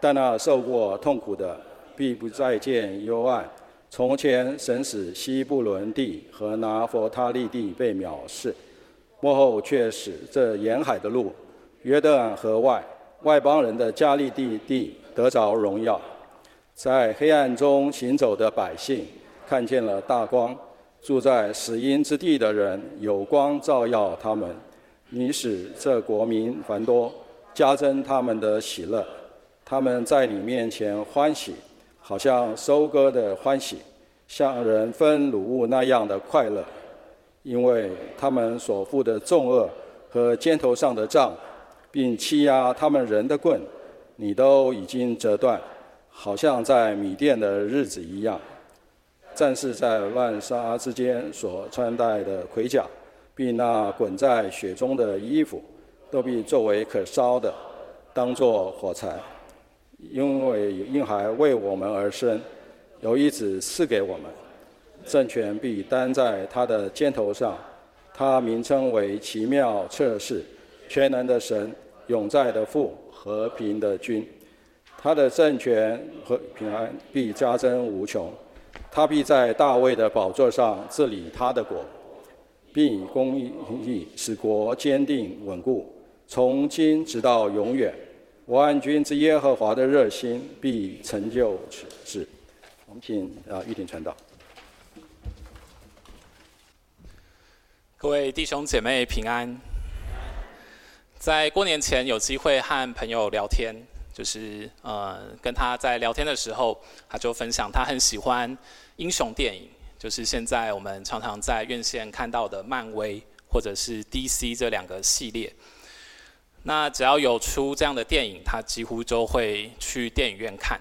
但那受过痛苦的，必不再见幽暗。从前神使西布伦地和拿弗他利地被藐视，幕后却使这沿海的路、约旦河外外邦人的加利地地得着荣耀。在黑暗中行走的百姓看见了大光，住在死荫之地的人有光照耀他们。你使这国民繁多，加增他们的喜乐。他们在你面前欢喜。好像收割的欢喜，像人分掳物那样的快乐，因为他们所负的重轭和肩头上的杖，并欺压他们人的棍，你都已经折断，好像在米甸的日子一样。战士在乱杀之间所穿戴的盔甲，并那滚在雪中的衣服，都被作为可烧的，当作火柴。因为婴孩为我们而生，有一子赐给我们，政权必担在他的肩头上，他名称为奇妙测试，全能的神，永在的父，和平的君。他的政权和平安必加增无穷，他必在大卫的宝座上治理他的国，并以公义使国坚定稳固，从今直到永远。万君之耶和华的热心必成就此事。我们请啊玉婷传道。各位弟兄姐妹平安。在过年前有机会和朋友聊天，就是呃跟他在聊天的时候，他就分享他很喜欢英雄电影，就是现在我们常常在院线看到的漫威或者是 DC 这两个系列。那只要有出这样的电影，他几乎都会去电影院看。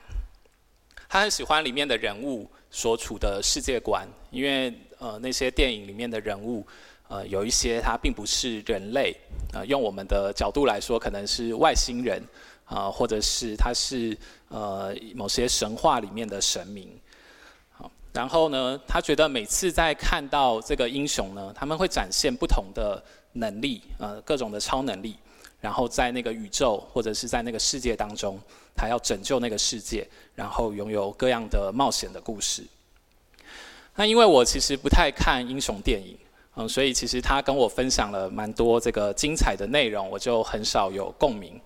他很喜欢里面的人物所处的世界观，因为呃那些电影里面的人物，呃有一些他并不是人类，呃用我们的角度来说，可能是外星人，啊、呃、或者是他是呃某些神话里面的神明。好，然后呢，他觉得每次在看到这个英雄呢，他们会展现不同的能力，呃各种的超能力。然后在那个宇宙或者是在那个世界当中，他要拯救那个世界，然后拥有各样的冒险的故事。那因为我其实不太看英雄电影，嗯，所以其实他跟我分享了蛮多这个精彩的内容，我就很少有共鸣。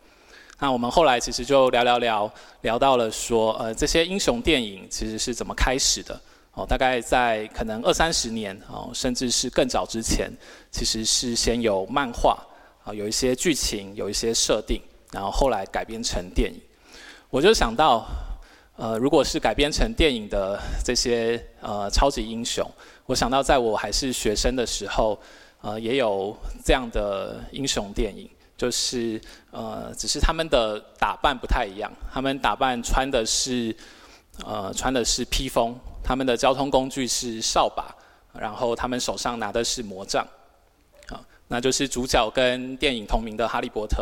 那我们后来其实就聊聊聊，聊到了说，呃，这些英雄电影其实是怎么开始的？哦，大概在可能二三十年哦，甚至是更早之前，其实是先有漫画。啊，有一些剧情，有一些设定，然后后来改编成电影。我就想到，呃，如果是改编成电影的这些呃超级英雄，我想到在我还是学生的时候，呃，也有这样的英雄电影，就是呃，只是他们的打扮不太一样，他们打扮穿的是呃穿的是披风，他们的交通工具是扫把，然后他们手上拿的是魔杖。那就是主角跟电影同名的《哈利波特》，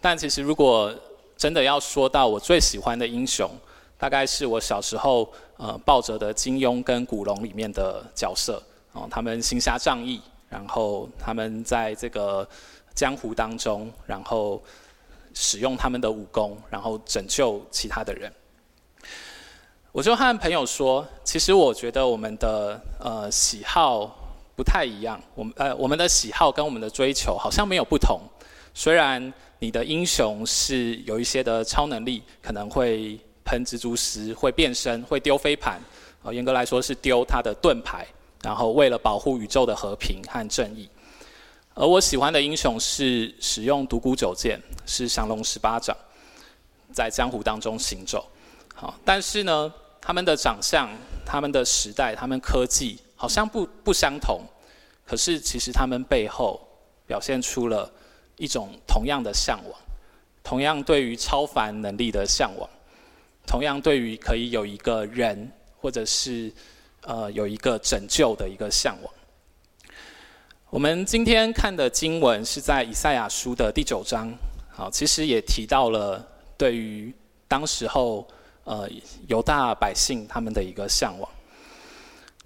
但其实如果真的要说到我最喜欢的英雄，大概是我小时候呃抱着的金庸跟古龙里面的角色哦，他们行侠仗义，然后他们在这个江湖当中，然后使用他们的武功，然后拯救其他的人。我就和朋友说，其实我觉得我们的呃喜好。不太一样，我们呃，我们的喜好跟我们的追求好像没有不同。虽然你的英雄是有一些的超能力，可能会喷蜘蛛丝、会变身、会丢飞盘，呃，严格来说是丢他的盾牌，然后为了保护宇宙的和平和正义。而我喜欢的英雄是使用独孤九剑，是降龙十八掌，在江湖当中行走。好，但是呢，他们的长相、他们的时代、他们科技。好像不不相同，可是其实他们背后表现出了一种同样的向往，同样对于超凡能力的向往，同样对于可以有一个人或者是呃有一个拯救的一个向往。我们今天看的经文是在以赛亚书的第九章，好，其实也提到了对于当时候呃犹大百姓他们的一个向往。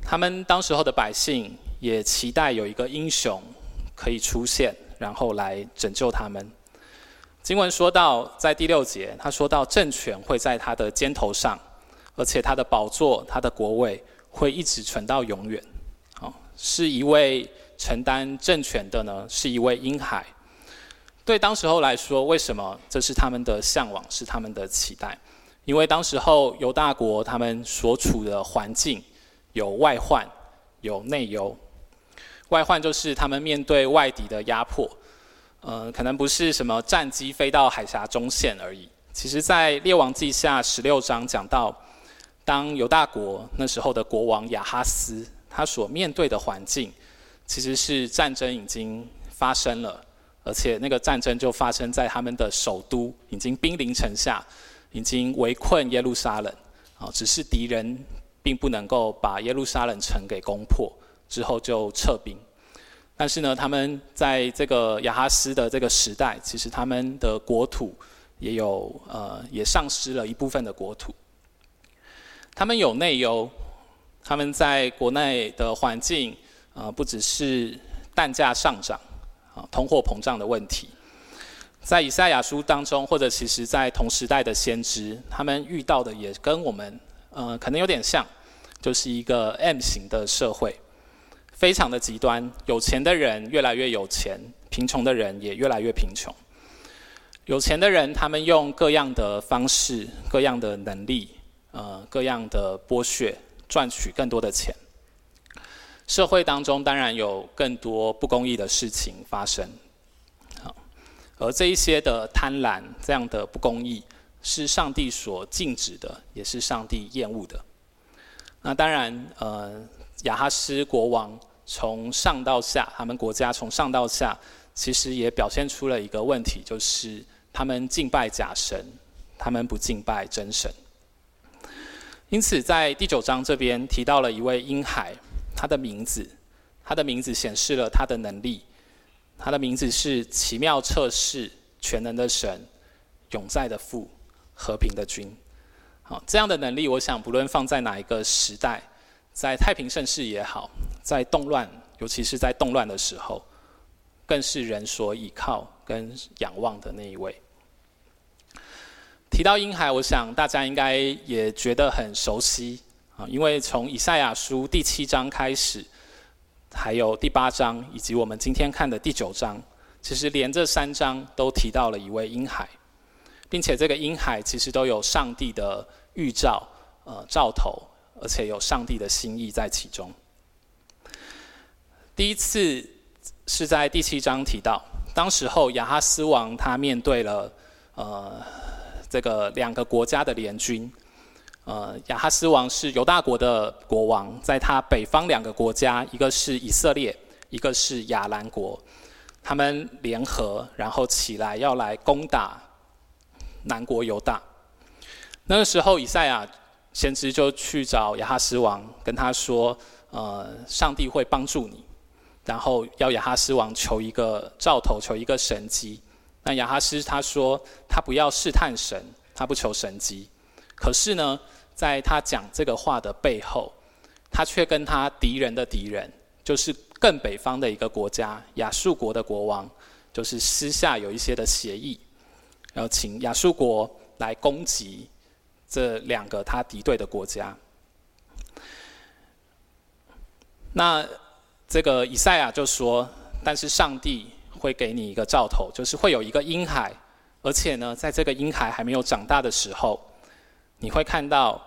他们当时候的百姓也期待有一个英雄可以出现，然后来拯救他们。经文说到，在第六节，他说到政权会在他的肩头上，而且他的宝座、他的国位会一直存到永远。好，是一位承担政权的呢，是一位婴孩。对当时候来说，为什么这是他们的向往，是他们的期待？因为当时候犹大国他们所处的环境有外患，有内忧。外患就是他们面对外敌的压迫，呃，可能不是什么战机飞到海峡中线而已。其实，在列王记下十六章讲到，当犹大国那时候的国王亚哈斯，他所面对的环境，其实是战争已经发生了。而且那个战争就发生在他们的首都，已经兵临城下，已经围困耶路撒冷，啊，只是敌人并不能够把耶路撒冷城给攻破，之后就撤兵。但是呢，他们在这个亚哈斯的这个时代，其实他们的国土也有呃，也丧失了一部分的国土。他们有内忧，他们在国内的环境，呃，不只是蛋价上涨。啊，通货膨胀的问题，在以赛亚书当中，或者其实在同时代的先知，他们遇到的也跟我们，呃，可能有点像，就是一个 M 型的社会，非常的极端，有钱的人越来越有钱，贫穷的人也越来越贫穷。有钱的人，他们用各样的方式、各样的能力，呃，各样的剥削，赚取更多的钱。社会当中当然有更多不公义的事情发生，好，而这一些的贪婪，这样的不公义，是上帝所禁止的，也是上帝厌恶的。那当然，呃，亚哈斯国王从上到下，他们国家从上到下，其实也表现出了一个问题，就是他们敬拜假神，他们不敬拜真神。因此，在第九章这边提到了一位婴孩。他的名字，他的名字显示了他的能力。他的名字是奇妙测试、全能的神、永在的父、和平的君。好，这样的能力，我想不论放在哪一个时代，在太平盛世也好，在动乱，尤其是在动乱的时候，更是人所倚靠跟仰望的那一位。提到婴孩，我想大家应该也觉得很熟悉。啊，因为从以赛亚书第七章开始，还有第八章，以及我们今天看的第九章，其实连这三章都提到了一位婴孩，并且这个婴孩其实都有上帝的预兆，呃，兆头，而且有上帝的心意在其中。第一次是在第七章提到，当时候亚哈斯王他面对了呃这个两个国家的联军。呃，亚哈斯王是犹大国的国王，在他北方两个国家，一个是以色列，一个是亚兰国，他们联合，然后起来要来攻打南国犹大。那个时候，以赛亚先知就去找亚哈斯王，跟他说：“呃，上帝会帮助你。”然后要亚哈斯王求一个兆头，求一个神迹。那亚哈斯他说：“他不要试探神，他不求神迹。”可是呢，在他讲这个话的背后，他却跟他敌人的敌人，就是更北方的一个国家亚述国的国王，就是私下有一些的协议，然后请亚述国来攻击这两个他敌对的国家。那这个以赛亚就说：“但是上帝会给你一个兆头，就是会有一个婴孩，而且呢，在这个婴孩还没有长大的时候。”你会看到，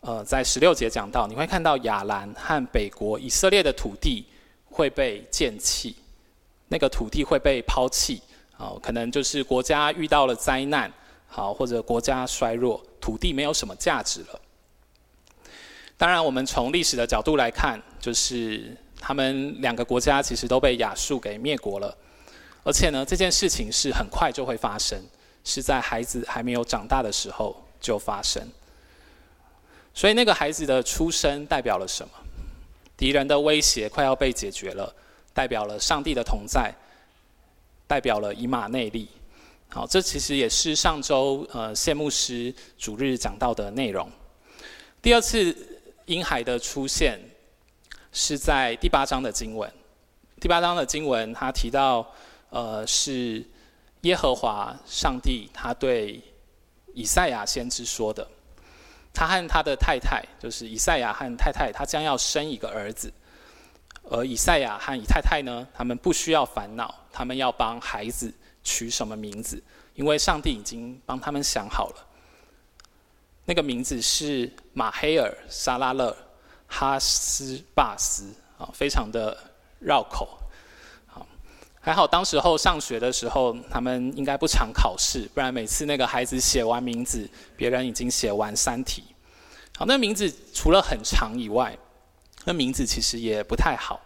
呃，在十六节讲到，你会看到亚兰和北国以色列的土地会被贱弃，那个土地会被抛弃，好，可能就是国家遇到了灾难，好，或者国家衰弱，土地没有什么价值了。当然，我们从历史的角度来看，就是他们两个国家其实都被亚述给灭国了，而且呢，这件事情是很快就会发生，是在孩子还没有长大的时候就发生。所以那个孩子的出生代表了什么？敌人的威胁快要被解决了，代表了上帝的同在，代表了以马内利。好，这其实也是上周呃谢牧师主日讲到的内容。第二次婴孩的出现是在第八章的经文。第八章的经文，他提到呃是耶和华上帝他对以赛亚先知说的。他和他的太太，就是以赛亚和太太，他将要生一个儿子。而以赛亚和以太太呢，他们不需要烦恼，他们要帮孩子取什么名字，因为上帝已经帮他们想好了。那个名字是马黑尔沙拉勒哈斯巴斯啊，非常的绕口。好，还好当时候上学的时候，他们应该不常考试，不然每次那个孩子写完名字，别人已经写完三题。好，那名字除了很长以外，那名字其实也不太好。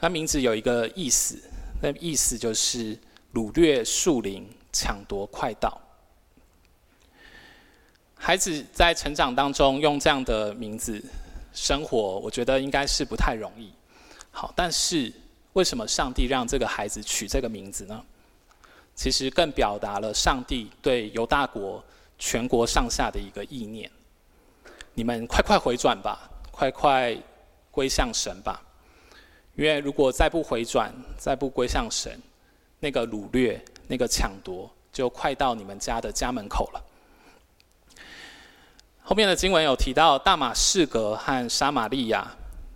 那名字有一个意思，那意思就是掳掠树林，抢夺快道。孩子在成长当中用这样的名字生活，我觉得应该是不太容易。好，但是为什么上帝让这个孩子取这个名字呢？其实更表达了上帝对犹大国全国上下的一个意念：你们快快回转吧，快快归向神吧。因为如果再不回转，再不归向神，那个掳掠、那个抢夺，就快到你们家的家门口了。后面的经文有提到，大马士革和撒玛利亚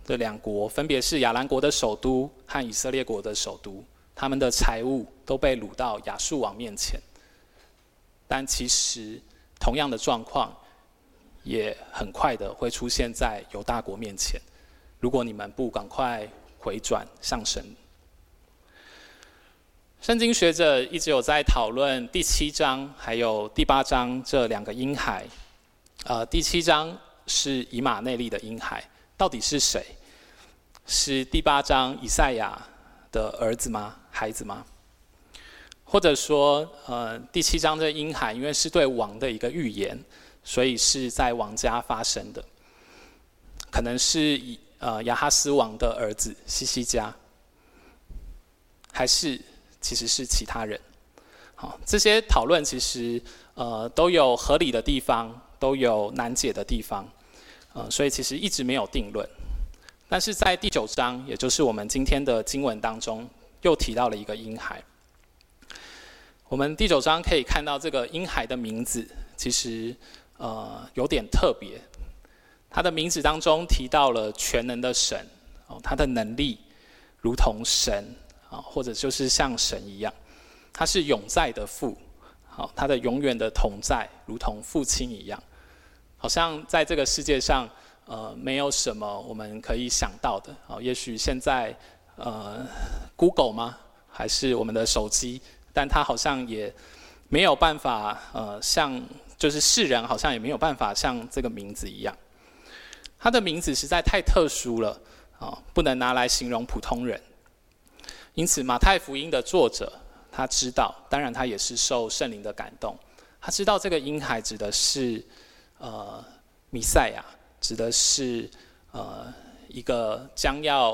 这两国，分别是亚兰国的首都和以色列国的首都，他们的财物都被掳到亚述王面前。但其实，同样的状况也很快的会出现在犹大国面前。如果你们不赶快回转向神，圣经学者一直有在讨论第七章还有第八章这两个婴孩。呃，第七章是以马内利的婴孩，到底是谁？是第八章以赛亚的儿子吗？孩子吗？或者说，呃，第七章这婴孩因为是对王的一个预言，所以是在王家发生的，可能是以呃亚哈斯王的儿子西西家，还是其实是其他人？好，这些讨论其实呃都有合理的地方。都有难解的地方，呃，所以其实一直没有定论。但是在第九章，也就是我们今天的经文当中，又提到了一个婴孩。我们第九章可以看到这个婴孩的名字，其实呃有点特别。他的名字当中提到了全能的神，哦，他的能力如同神啊，或者就是像神一样，他是永在的父，好，他的永远的同在如同父亲一样。好像在这个世界上，呃，没有什么我们可以想到的。哦，也许现在，呃，Google 吗？还是我们的手机？但它好像也没有办法，呃，像就是世人好像也没有办法像这个名字一样。他的名字实在太特殊了，啊，不能拿来形容普通人。因此，马太福音的作者他知道，当然他也是受圣灵的感动，他知道这个婴孩指的是。呃，弥赛亚指的是呃一个将要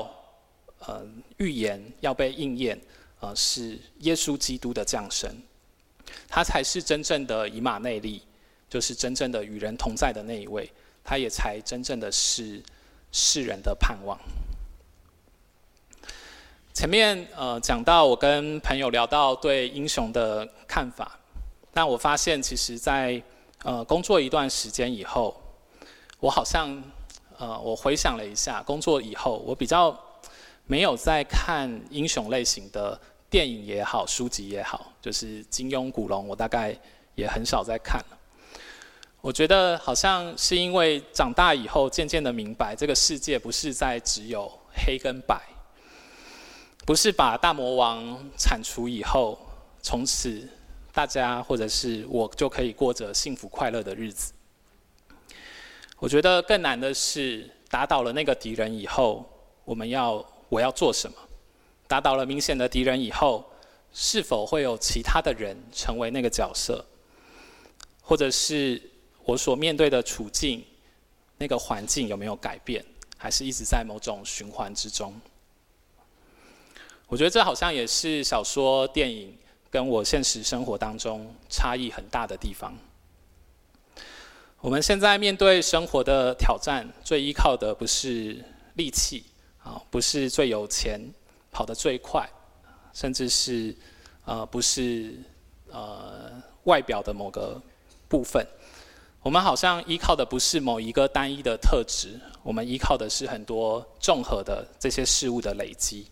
呃预言要被应验，呃是耶稣基督的降生，他才是真正的以马内利，就是真正的与人同在的那一位，他也才真正的是世人的盼望。前面呃讲到我跟朋友聊到对英雄的看法，但我发现其实在。呃，工作一段时间以后，我好像，呃，我回想了一下，工作以后，我比较没有在看英雄类型的电影也好，书籍也好，就是金庸、古龙，我大概也很少在看了。我觉得好像是因为长大以后，渐渐的明白，这个世界不是在只有黑跟白，不是把大魔王铲除以后，从此。大家或者是我就可以过着幸福快乐的日子。我觉得更难的是打倒了那个敌人以后，我们要我要做什么？打倒了明显的敌人以后，是否会有其他的人成为那个角色？或者是我所面对的处境，那个环境有没有改变？还是一直在某种循环之中？我觉得这好像也是小说、电影。跟我现实生活当中差异很大的地方。我们现在面对生活的挑战，最依靠的不是力气，啊，不是最有钱、跑得最快，甚至是呃，不是呃外表的某个部分。我们好像依靠的不是某一个单一的特质，我们依靠的是很多综合的这些事物的累积。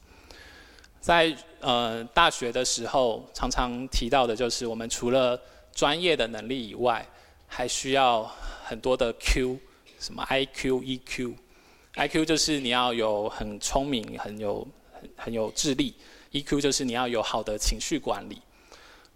在呃大学的时候，常常提到的就是，我们除了专业的能力以外，还需要很多的 Q，什么 IQ、EQ。IQ 就是你要有很聪明、很有很很有智力；EQ 就是你要有好的情绪管理。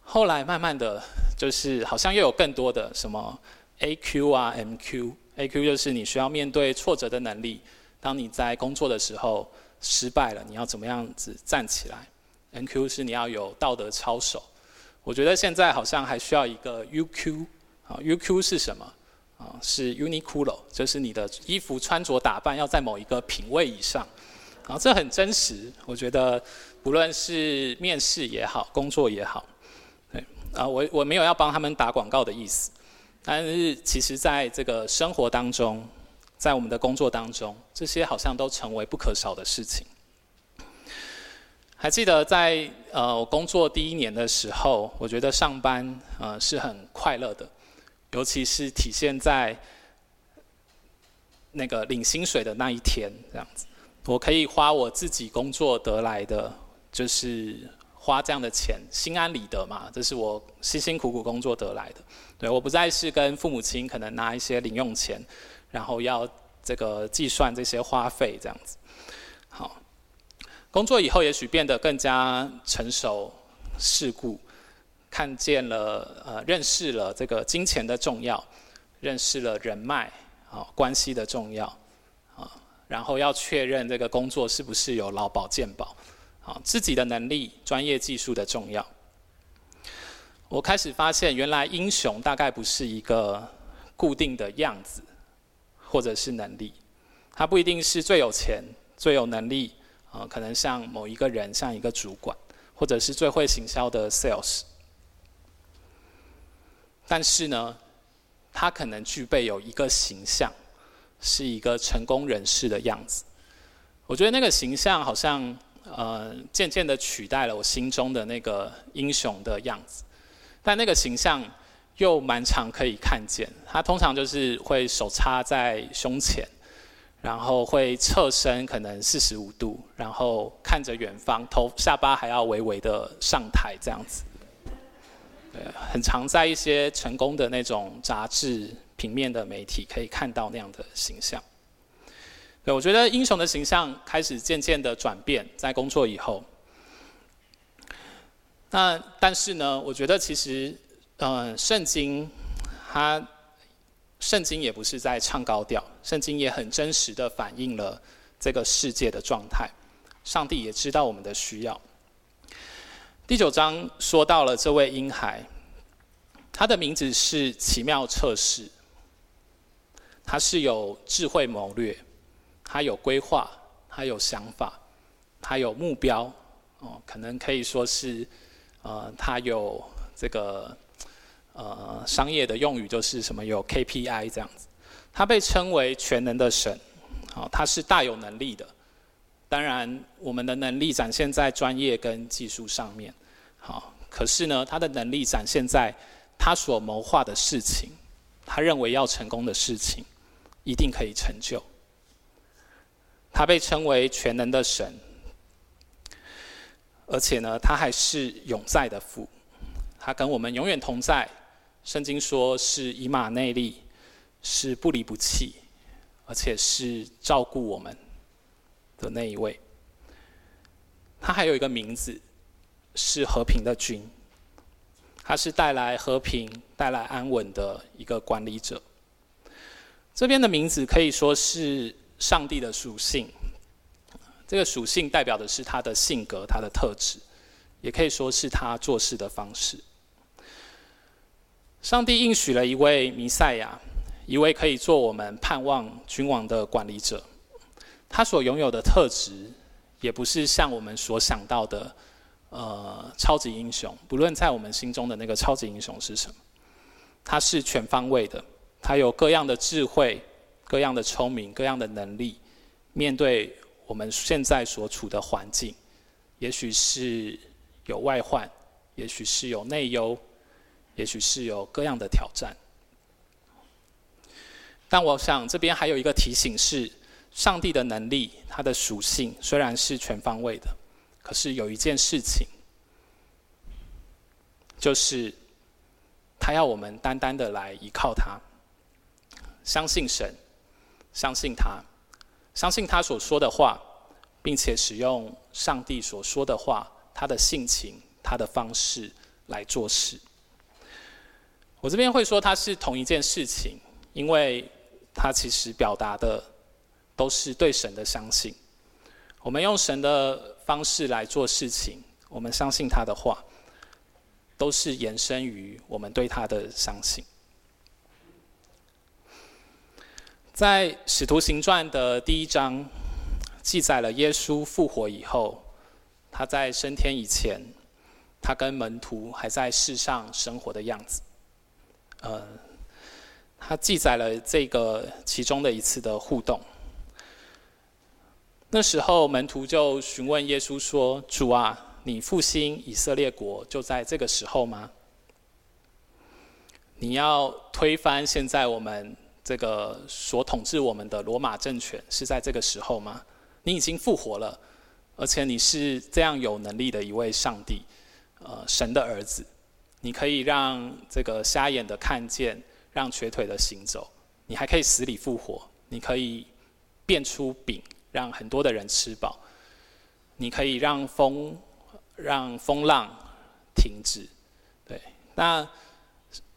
后来慢慢的就是好像又有更多的什么。A Q 啊，M Q，A Q 就是你需要面对挫折的能力。当你在工作的时候失败了，你要怎么样子站起来？M Q 是你要有道德操守。我觉得现在好像还需要一个 U Q 啊，U Q 是什么？啊，是 Uniqlo，就是你的衣服穿着打扮要在某一个品位以上。啊，这很真实。我觉得不论是面试也好，工作也好，对啊，我我没有要帮他们打广告的意思。但是，其实在这个生活当中，在我们的工作当中，这些好像都成为不可少的事情。还记得在呃我工作第一年的时候，我觉得上班呃是很快乐的，尤其是体现在那个领薪水的那一天，这样子，我可以花我自己工作得来的，就是。花这样的钱，心安理得嘛，这是我辛辛苦苦工作得来的。对，我不再是跟父母亲可能拿一些零用钱，然后要这个计算这些花费这样子。好，工作以后也许变得更加成熟世故，看见了呃，认识了这个金钱的重要，认识了人脉啊关系的重要啊，然后要确认这个工作是不是有劳保健保。好自己的能力、专业技术的重要。我开始发现，原来英雄大概不是一个固定的样子，或者是能力。他不一定是最有钱、最有能力，啊，可能像某一个人，像一个主管，或者是最会行销的 sales。但是呢，他可能具备有一个形象，是一个成功人士的样子。我觉得那个形象好像。呃，渐渐的取代了我心中的那个英雄的样子，但那个形象又蛮常可以看见。他通常就是会手插在胸前，然后会侧身可能四十五度，然后看着远方，头下巴还要微微的上抬这样子。对，很常在一些成功的那种杂志平面的媒体可以看到那样的形象。对，我觉得英雄的形象开始渐渐的转变，在工作以后。那但是呢，我觉得其实，呃，圣经它，圣经也不是在唱高调，圣经也很真实的反映了这个世界的状态。上帝也知道我们的需要。第九章说到了这位婴孩，他的名字是奇妙测试，他是有智慧谋略。他有规划，他有想法，他有目标，哦，可能可以说是，呃，他有这个，呃，商业的用语就是什么有 KPI 这样子。他被称为全能的神，好，他是大有能力的。当然，我们的能力展现在专业跟技术上面，好，可是呢，他的能力展现在他所谋划的事情，他认为要成功的事情，一定可以成就。他被称为全能的神，而且呢，他还是永在的父，他跟我们永远同在。圣经说是以马内利，是不离不弃，而且是照顾我们的那一位。他还有一个名字，是和平的君，他是带来和平、带来安稳的一个管理者。这边的名字可以说是。上帝的属性，这个属性代表的是他的性格、他的特质，也可以说是他做事的方式。上帝应许了一位弥赛亚，一位可以做我们盼望君王的管理者。他所拥有的特质，也不是像我们所想到的，呃，超级英雄。不论在我们心中的那个超级英雄是什么，他是全方位的，他有各样的智慧。各样的聪明，各样的能力，面对我们现在所处的环境，也许是有外患，也许是有内忧，也许是有各样的挑战。但我想这边还有一个提醒是，上帝的能力，它的属性虽然是全方位的，可是有一件事情，就是他要我们单单的来依靠他，相信神，相信他，相信他所说的话，并且使用上帝所说的话，他的性情，他的方式来做事。我这边会说它是同一件事情，因为它其实表达的。都是对神的相信，我们用神的方式来做事情，我们相信他的话，都是延伸于我们对他的相信。在《使徒行传》的第一章，记载了耶稣复活以后，他在升天以前，他跟门徒还在世上生活的样子。呃，他记载了这个其中的一次的互动。那时候门徒就询问耶稣说：“主啊，你复兴以色列国就在这个时候吗？你要推翻现在我们这个所统治我们的罗马政权是在这个时候吗？你已经复活了，而且你是这样有能力的一位上帝，呃，神的儿子，你可以让这个瞎眼的看见，让瘸腿的行走，你还可以死里复活，你可以变出饼。”让很多的人吃饱，你可以让风让风浪停止，对。那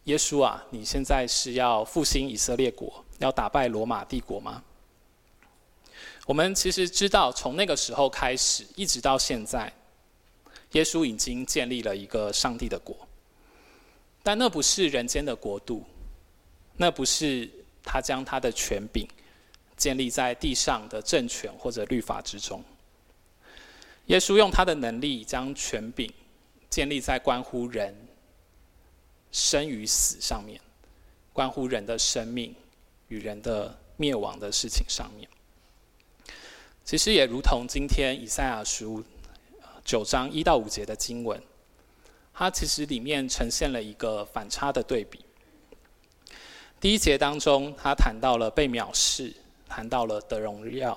耶稣啊，你现在是要复兴以色列国，要打败罗马帝国吗？我们其实知道，从那个时候开始，一直到现在，耶稣已经建立了一个上帝的国，但那不是人间的国度，那不是他将他的权柄。建立在地上的政权或者律法之中。耶稣用他的能力将权柄建立在关乎人生与死上面，关乎人的生命与人的灭亡的事情上面。其实也如同今天以赛亚书九章一到五节的经文，它其实里面呈现了一个反差的对比。第一节当中，他谈到了被藐视。谈到了得荣耀，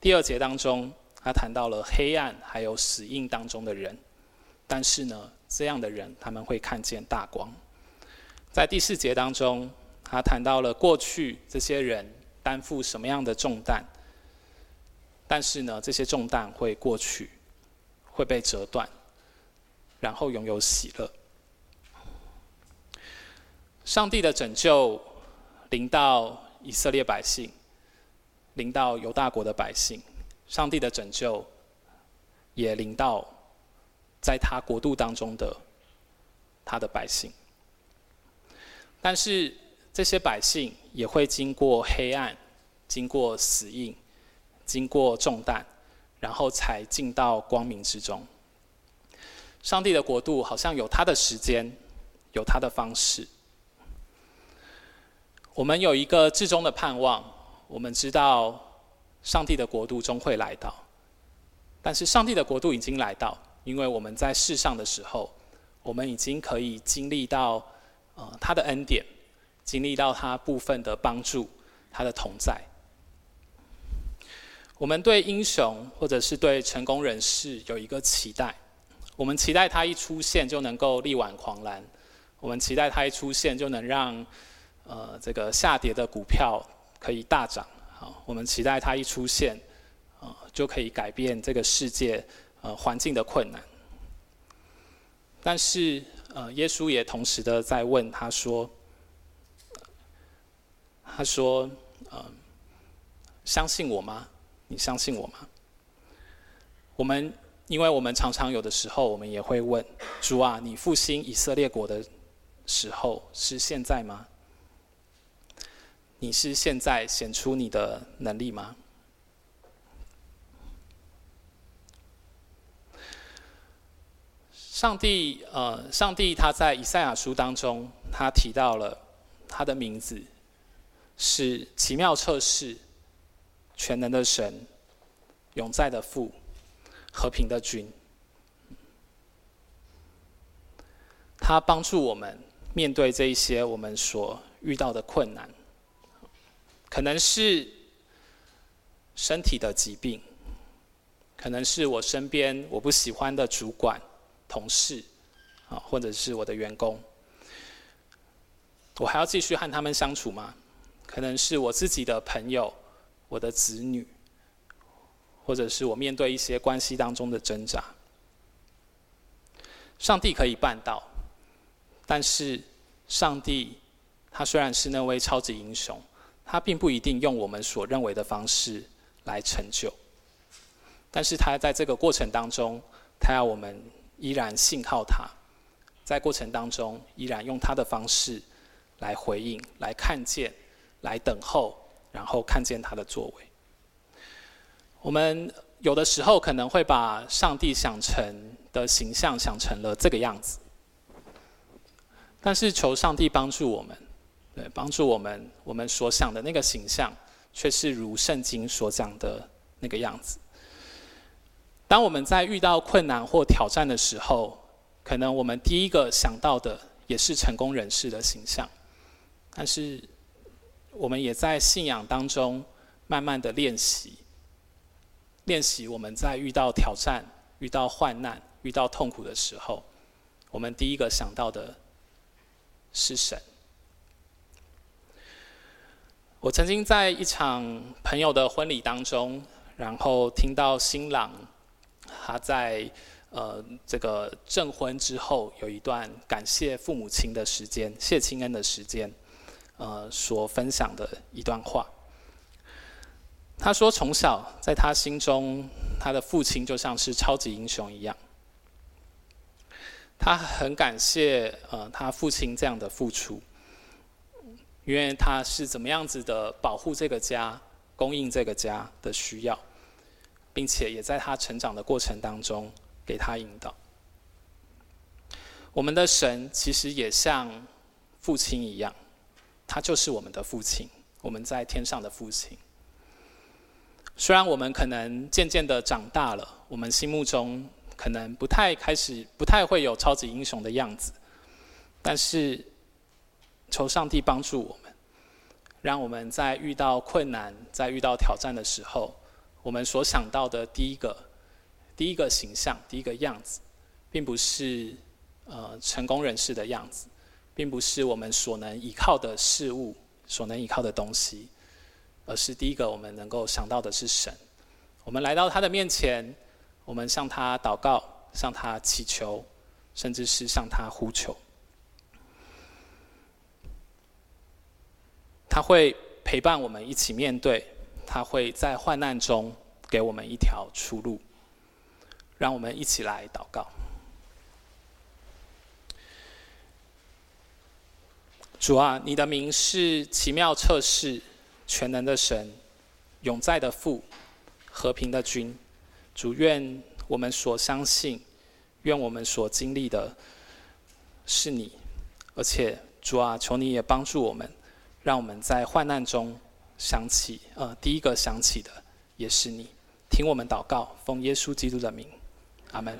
第二节当中，他谈到了黑暗还有死荫当中的人，但是呢，这样的人他们会看见大光。在第四节当中，他谈到了过去这些人担负什么样的重担，但是呢，这些重担会过去，会被折断，然后拥有喜乐。上帝的拯救临到以色列百姓。临到犹大国的百姓，上帝的拯救也临到在他国度当中的他的百姓。但是这些百姓也会经过黑暗，经过死硬，经过重担，然后才进到光明之中。上帝的国度好像有他的时间，有他的方式。我们有一个至终的盼望。我们知道，上帝的国度终会来到，但是上帝的国度已经来到，因为我们在世上的时候，我们已经可以经历到，呃，他的恩典，经历到他部分的帮助，他的同在。我们对英雄或者是对成功人士有一个期待，我们期待他一出现就能够力挽狂澜，我们期待他一出现就能让，呃，这个下跌的股票。可以大涨，好，我们期待他一出现，啊，就可以改变这个世界，呃，环境的困难。但是，呃，耶稣也同时的在问他说，他说，呃，相信我吗？你相信我吗？我们，因为我们常常有的时候，我们也会问主啊，你复兴以色列国的时候是现在吗？你是现在显出你的能力吗？上帝，呃，上帝他在以赛亚书当中，他提到了他的名字是奇妙测试、全能的神、永在的父、和平的君。他帮助我们面对这一些我们所遇到的困难，可能是身体的疾病，可能是我身边我不喜欢的主管、同事，啊，或者是我的员工，我还要继续和他们相处吗？可能是我自己的朋友、我的子女。或者是我面对一些关系当中的挣扎，上帝可以办到，但是上帝他虽然是那位超级英雄，他并不一定用我们所认为的方式来成就，但是他在这个过程当中，他要我们依然信靠他，在过程当中依然用他的方式来回应、来看见、来等候，然后看见他的作为。我们有的时候可能会把上帝想成的形象想成了这个样子，但是求上帝帮助我们，对，帮助我们，我们所想的那个形象，却是如圣经所讲的那个样子。当我们在遇到困难或挑战的时候，可能我们第一个想到的也是成功人士的形象，但是我们也在信仰当中慢慢的练习。练习我们在遇到挑战、遇到患难、遇到痛苦的时候，我们第一个想到的是神。我曾经在一场朋友的婚礼当中，然后听到新郎他在呃这个证婚之后有一段感谢父母亲的时间、谢亲恩的时间，呃所分享的一段话。他说：“从小，在他心中，他的父亲就像是超级英雄一样。他很感谢呃他父亲这样的付出，因为他是怎么样子的保护这个家、供应这个家的需要，并且也在他成长的过程当中给他引导。我们的神其实也像父亲一样，他就是我们的父亲，我们在天上的父亲。”虽然我们可能渐渐的长大了，我们心目中可能不太开始，不太会有超级英雄的样子，但是求上帝帮助我们，让我们在遇到困难、在遇到挑战的时候，我们所想到的第一个、第一个形象、第一个样子，并不是呃成功人士的样子，并不是我们所能依靠的事物、所能依靠的东西。而是第一个，我们能够想到的是神。我们来到他的面前，我们向他祷告，向他祈求，甚至是向他呼求。他会陪伴我们一起面对，他会在患难中给我们一条出路。让我们一起来祷告。主啊，你的名是奇妙测试。全能的神，永在的父，和平的君，主，愿我们所相信，愿我们所经历的，是你，而且主啊，求你也帮助我们，让我们在患难中想起，呃，第一个想起的也是你，听我们祷告，奉耶稣基督的名，阿门。